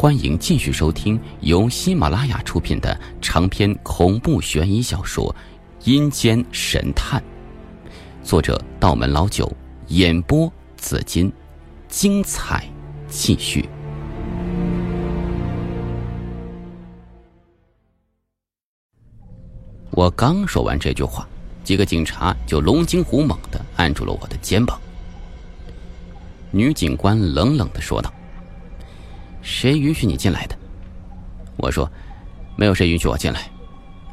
欢迎继续收听由喜马拉雅出品的长篇恐怖悬疑小说《阴间神探》，作者道门老九，演播紫金，精彩继续。我刚说完这句话，几个警察就龙精虎猛的按住了我的肩膀。女警官冷冷的说道。谁允许你进来的？我说，没有谁允许我进来，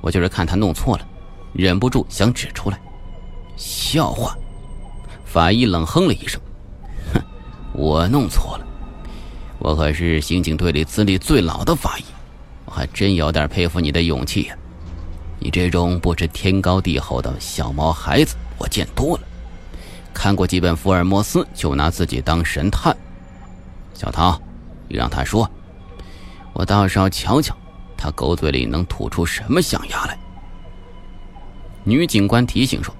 我就是看他弄错了，忍不住想指出来。笑话！法医冷哼了一声，哼，我弄错了，我可是刑警队里资历最老的法医，我还真有点佩服你的勇气呀。你这种不知天高地厚的小毛孩子，我见多了，看过几本福尔摩斯就拿自己当神探。小唐。你让他说，我倒是要瞧瞧，他狗嘴里能吐出什么象牙来。女警官提醒说：“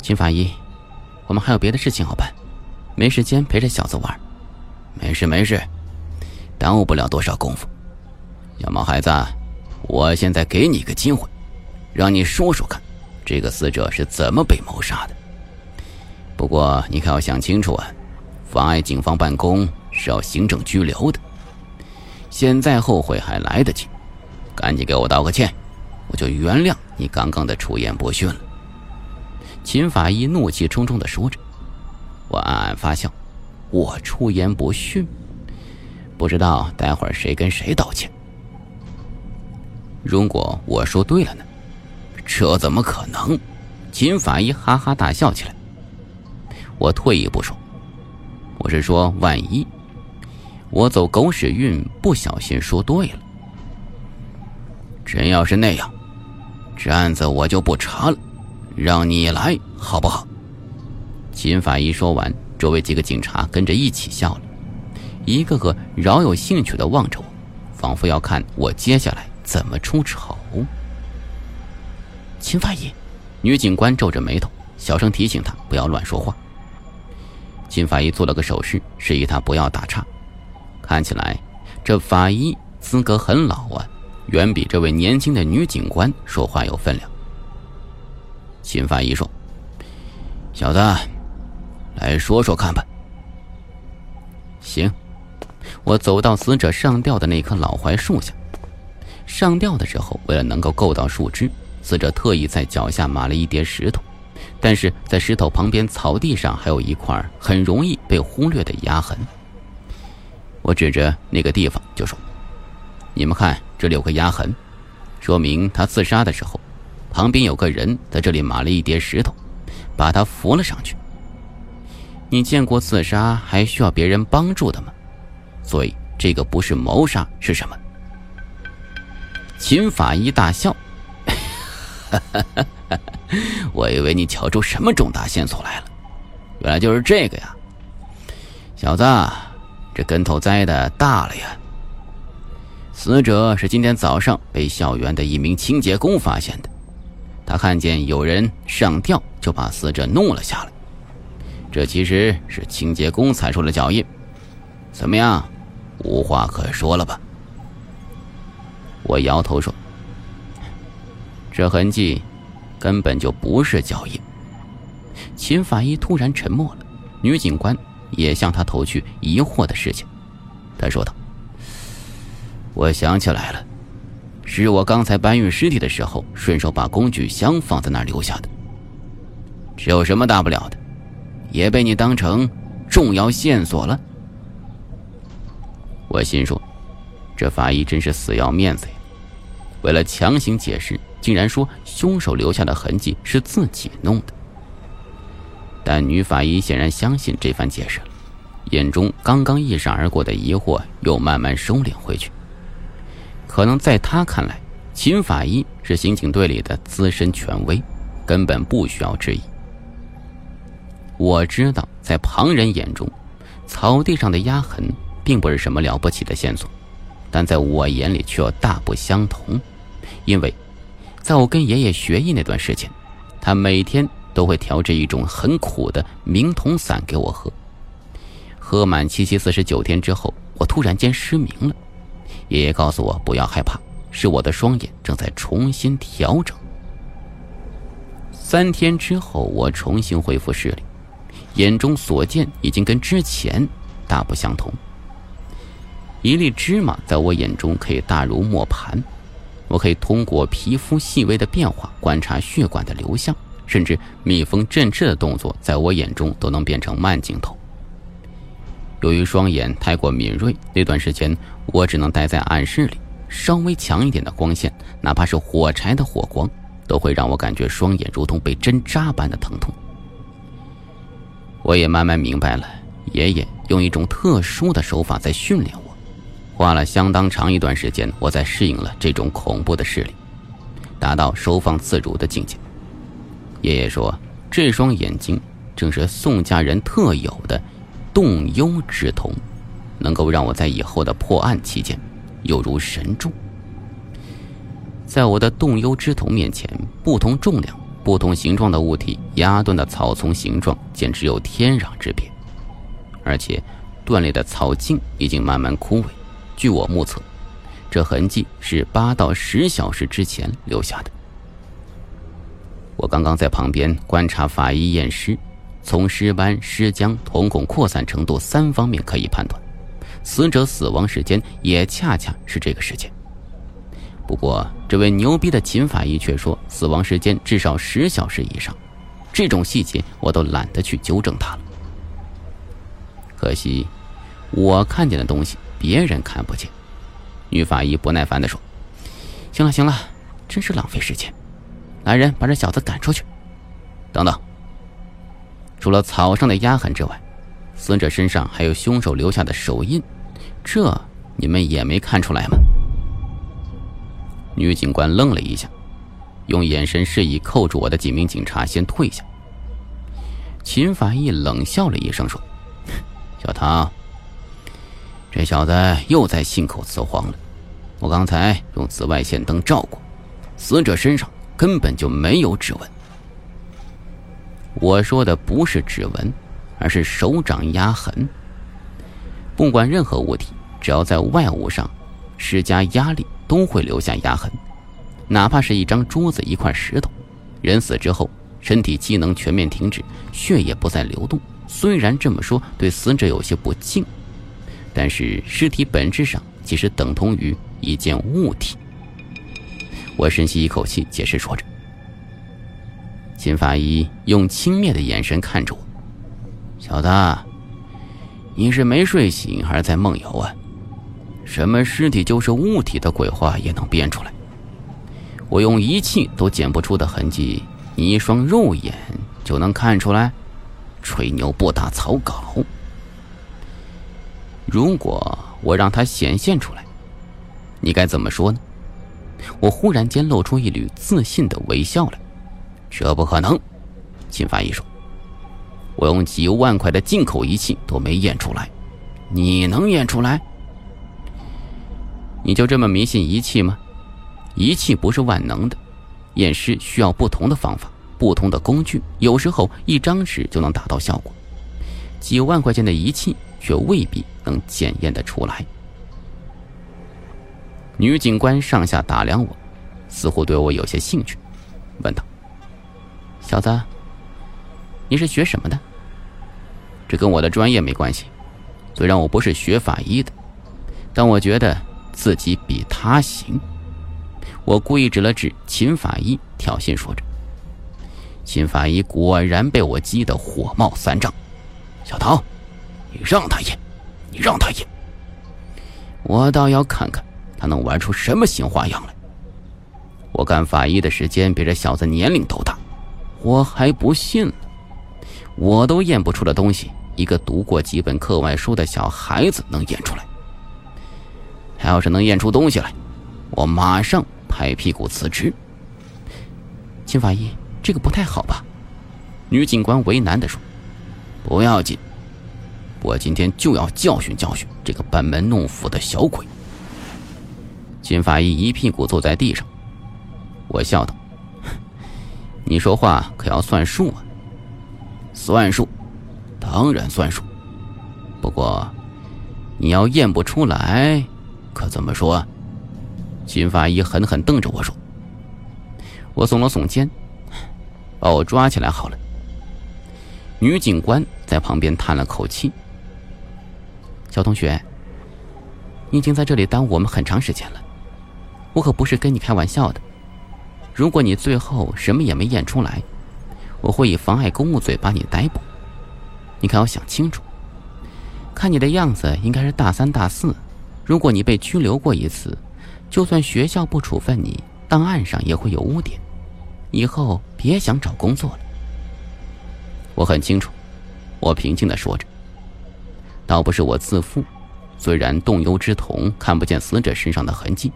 秦法医，我们还有别的事情要办，没时间陪这小子玩。”“没事没事，耽误不了多少功夫。”“小毛孩子，我现在给你个机会，让你说说看，这个死者是怎么被谋杀的。不过你可要想清楚啊，妨碍警方办公。”是要行政拘留的，现在后悔还来得及，赶紧给我道个歉，我就原谅你刚刚的出言不逊了。秦法医怒气冲冲的说着，我暗暗发笑，我出言不逊，不知道待会儿谁跟谁道歉。如果我说对了呢？这怎么可能？秦法医哈哈大笑起来。我退一步说，我是说万一。我走狗屎运，不小心说对了。真要是那样，这案子我就不查了，让你来好不好？秦法医说完，周围几个警察跟着一起笑了，一个个饶有兴趣的望着我，仿佛要看我接下来怎么出丑。秦法医，女警官皱着眉头，小声提醒他不要乱说话。秦法医做了个手势，示意他不要打岔。看起来，这法医资格很老啊，远比这位年轻的女警官说话有分量。秦法医说：“小子，来说说看吧。”行，我走到死者上吊的那棵老槐树下。上吊的时候，为了能够够到树枝，死者特意在脚下码了一叠石头，但是在石头旁边草地上还有一块很容易被忽略的压痕。我指着那个地方就说：“你们看，这里有个压痕，说明他自杀的时候，旁边有个人在这里码了一叠石头，把他扶了上去。你见过自杀还需要别人帮助的吗？所以这个不是谋杀是什么？”秦法医大笑：“我以为你瞧出什么重大线索来了，原来就是这个呀，小子。”这跟头栽的大了呀！死者是今天早上被校园的一名清洁工发现的，他看见有人上吊，就把死者弄了下来。这其实是清洁工踩出了脚印。怎么样，无话可说了吧？我摇头说：“这痕迹根本就不是脚印。”秦法医突然沉默了，女警官。也向他投去疑惑的事情，他说道：“我想起来了，是我刚才搬运尸体的时候，顺手把工具箱放在那儿留下的。这有什么大不了的？也被你当成重要线索了。”我心说：“这法医真是死要面子呀！为了强行解释，竟然说凶手留下的痕迹是自己弄的。”但女法医显然相信这番解释，眼中刚刚一闪而过的疑惑又慢慢收敛回去。可能在她看来，秦法医是刑警队里的资深权威，根本不需要质疑。我知道，在旁人眼中，草地上的压痕并不是什么了不起的线索，但在我眼里却大不相同。因为，在我跟爷爷学艺那段时间，他每天。都会调制一种很苦的明铜散给我喝。喝满七七四十九天之后，我突然间失明了。爷爷告诉我不要害怕，是我的双眼正在重新调整。三天之后，我重新恢复视力，眼中所见已经跟之前大不相同。一粒芝麻在我眼中可以大如磨盘，我可以通过皮肤细微的变化观察血管的流向，甚至蜜蜂振翅的动作在我眼中都能变成慢镜头。由于双眼太过敏锐，那段时间我只能待在暗室里，稍微强一点的光线，哪怕是火柴的火光，都会让我感觉双眼如同被针扎般的疼痛。我也慢慢明白了，爷爷用一种特殊的手法在训练我。花了相当长一段时间，我才适应了这种恐怖的视力，达到收放自如的境界。爷爷说，这双眼睛正是宋家人特有的洞幽之瞳，能够让我在以后的破案期间犹如神助。在我的洞幽之瞳面前，不同重量、不同形状的物体压断的草丛形状简直有天壤之别，而且断裂的草茎已经慢慢枯萎。据我目测，这痕迹是八到十小时之前留下的。我刚刚在旁边观察法医验尸，从尸斑、尸僵、瞳孔扩散程度三方面可以判断，死者死亡时间也恰恰是这个时间。不过，这位牛逼的秦法医却说死亡时间至少十小时以上，这种细节我都懒得去纠正他了。可惜，我看见的东西。别人看不见，女法医不耐烦地说：“行了行了，真是浪费时间。来人，把这小子赶出去。等等，除了草上的压痕之外，死者身上还有凶手留下的手印，这你们也没看出来吗？”女警官愣了一下，用眼神示意扣住我的几名警察先退下。秦法医冷笑了一声说：“ 小唐。”这小子又在信口雌黄了。我刚才用紫外线灯照过，死者身上根本就没有指纹。我说的不是指纹，而是手掌压痕。不管任何物体，只要在外物上施加压力，都会留下压痕。哪怕是一张桌子、一块石头，人死之后，身体机能全面停止，血液不再流动。虽然这么说对死者有些不敬。但是尸体本质上其实等同于一件物体。我深吸一口气，解释说着。秦法医用轻蔑的眼神看着我：“小子，你是没睡醒还是在梦游啊？什么尸体就是物体的鬼话也能编出来？我用仪器都检不出的痕迹，你一双肉眼就能看出来？吹牛不打草稿！”如果我让他显现出来，你该怎么说呢？我忽然间露出一缕自信的微笑来。这不可能，秦法医说：“我用几万块的进口仪器都没验出来，你能验出来？你就这么迷信仪器吗？仪器不是万能的，验尸需要不同的方法、不同的工具，有时候一张纸就能达到效果。几万块钱的仪器。”却未必能检验得出来。女警官上下打量我，似乎对我有些兴趣，问道：“小子，你是学什么的？”这跟我的专业没关系。虽然我不是学法医的，但我觉得自己比他行。我故意指了指秦法医，挑衅说着。秦法医果然被我激得火冒三丈。小唐。你让他演，你让他演，我倒要看看他能玩出什么新花样来。我干法医的时间比这小子年龄都大，我还不信了。我都验不出的东西，一个读过几本课外书的小孩子能验出来。他要是能验出东西来，我马上拍屁股辞职。秦法医，这个不太好吧？女警官为难的说：“不要紧。”我今天就要教训教训这个班门弄斧的小鬼。金法医一屁股坐在地上，我笑道：“你说话可要算数啊！”算数，当然算数。不过，你要验不出来，可怎么说？金法医狠狠瞪着我说。我耸了耸肩，把我抓起来好了。女警官在旁边叹了口气：“小同学，你已经在这里耽误我们很长时间了，我可不是跟你开玩笑的。如果你最后什么也没验出来，我会以妨碍公务罪把你逮捕。你可要想清楚。看你的样子，应该是大三、大四。如果你被拘留过一次，就算学校不处分你，档案上也会有污点，以后别想找工作了。”我很清楚，我平静的说着。倒不是我自负，虽然动幽之瞳看不见死者身上的痕迹，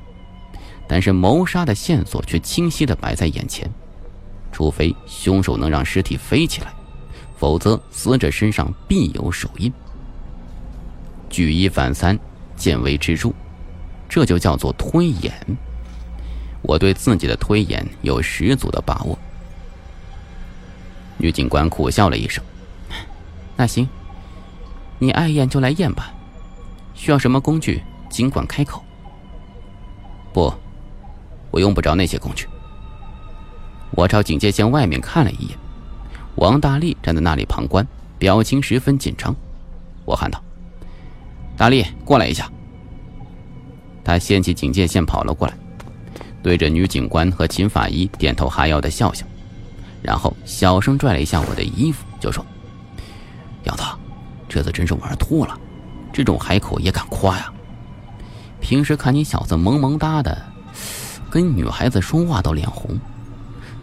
但是谋杀的线索却清晰的摆在眼前。除非凶手能让尸体飞起来，否则死者身上必有手印。举一反三，见微知著，这就叫做推演。我对自己的推演有十足的把握。女警官苦笑了一声：“ 那行，你爱验就来验吧，需要什么工具尽管开口。”“不，我用不着那些工具。”我朝警戒线外面看了一眼，王大力站在那里旁观，表情十分紧张。我喊道：“大力，过来一下。”他掀起警戒线跑了过来，对着女警官和秦法医点头哈腰的笑笑。然后小声拽了一下我的衣服，就说：“杨子，这次真是玩吐了，这种海口也敢夸呀？平时看你小子萌萌哒的，跟女孩子说话都脸红，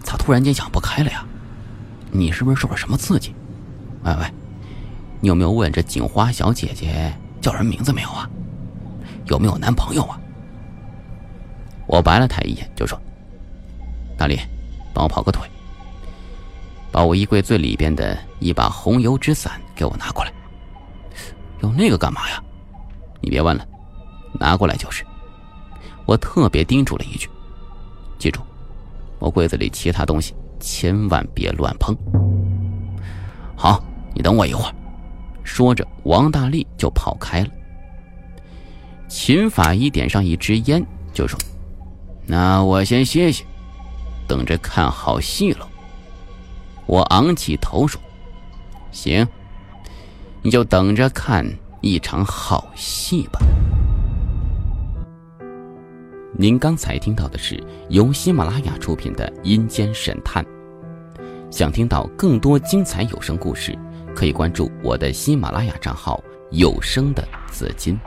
咋突然间想不开了呀？你是不是受了什么刺激？喂喂，你有没有问这警花小姐姐叫什么名字没有啊？有没有男朋友啊？”我白了他一眼，就说：“大力，帮我跑个腿。”把我衣柜最里边的一把红油纸伞给我拿过来。用那个干嘛呀？你别问了，拿过来就是。我特别叮嘱了一句：“记住，我柜子里其他东西千万别乱碰。”好，你等我一会儿。说着，王大力就跑开了。秦法医点上一支烟，就说：“那我先歇歇，等着看好戏了。”我昂起头说：“行，你就等着看一场好戏吧。”您刚才听到的是由喜马拉雅出品的《阴间神探》。想听到更多精彩有声故事，可以关注我的喜马拉雅账号“有声的紫金”。